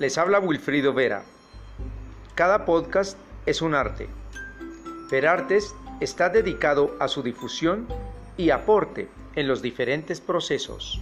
Les habla Wilfrido Vera. Cada podcast es un arte. Verartes está dedicado a su difusión y aporte en los diferentes procesos.